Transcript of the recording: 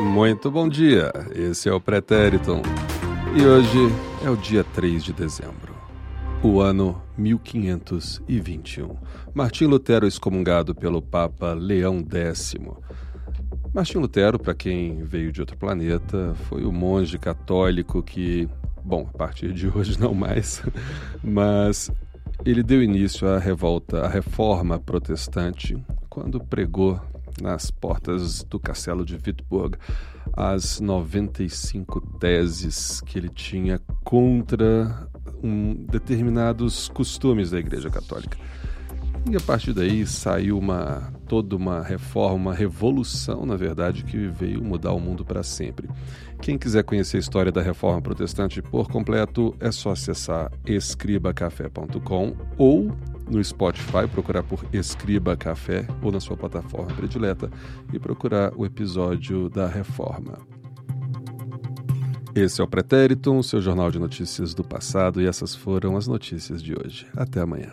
Muito bom dia, esse é o Pretériton e hoje é o dia 3 de dezembro, o ano 1521. Martim Lutero excomungado pelo Papa Leão X. Martim Lutero, para quem veio de outro planeta, foi o monge católico que, bom, a partir de hoje não mais, mas ele deu início à revolta, à reforma protestante, quando pregou nas portas do castelo de Wittenberg as 95 teses que ele tinha contra um, determinados costumes da Igreja Católica. E a partir daí saiu uma toda uma reforma, uma revolução, na verdade, que veio mudar o mundo para sempre. Quem quiser conhecer a história da reforma protestante por completo, é só acessar escribacafé.com ou no Spotify, procurar por Escriba Café ou na sua plataforma predileta e procurar o episódio da reforma. Esse é o Pretérito, o seu jornal de notícias do passado, e essas foram as notícias de hoje. Até amanhã.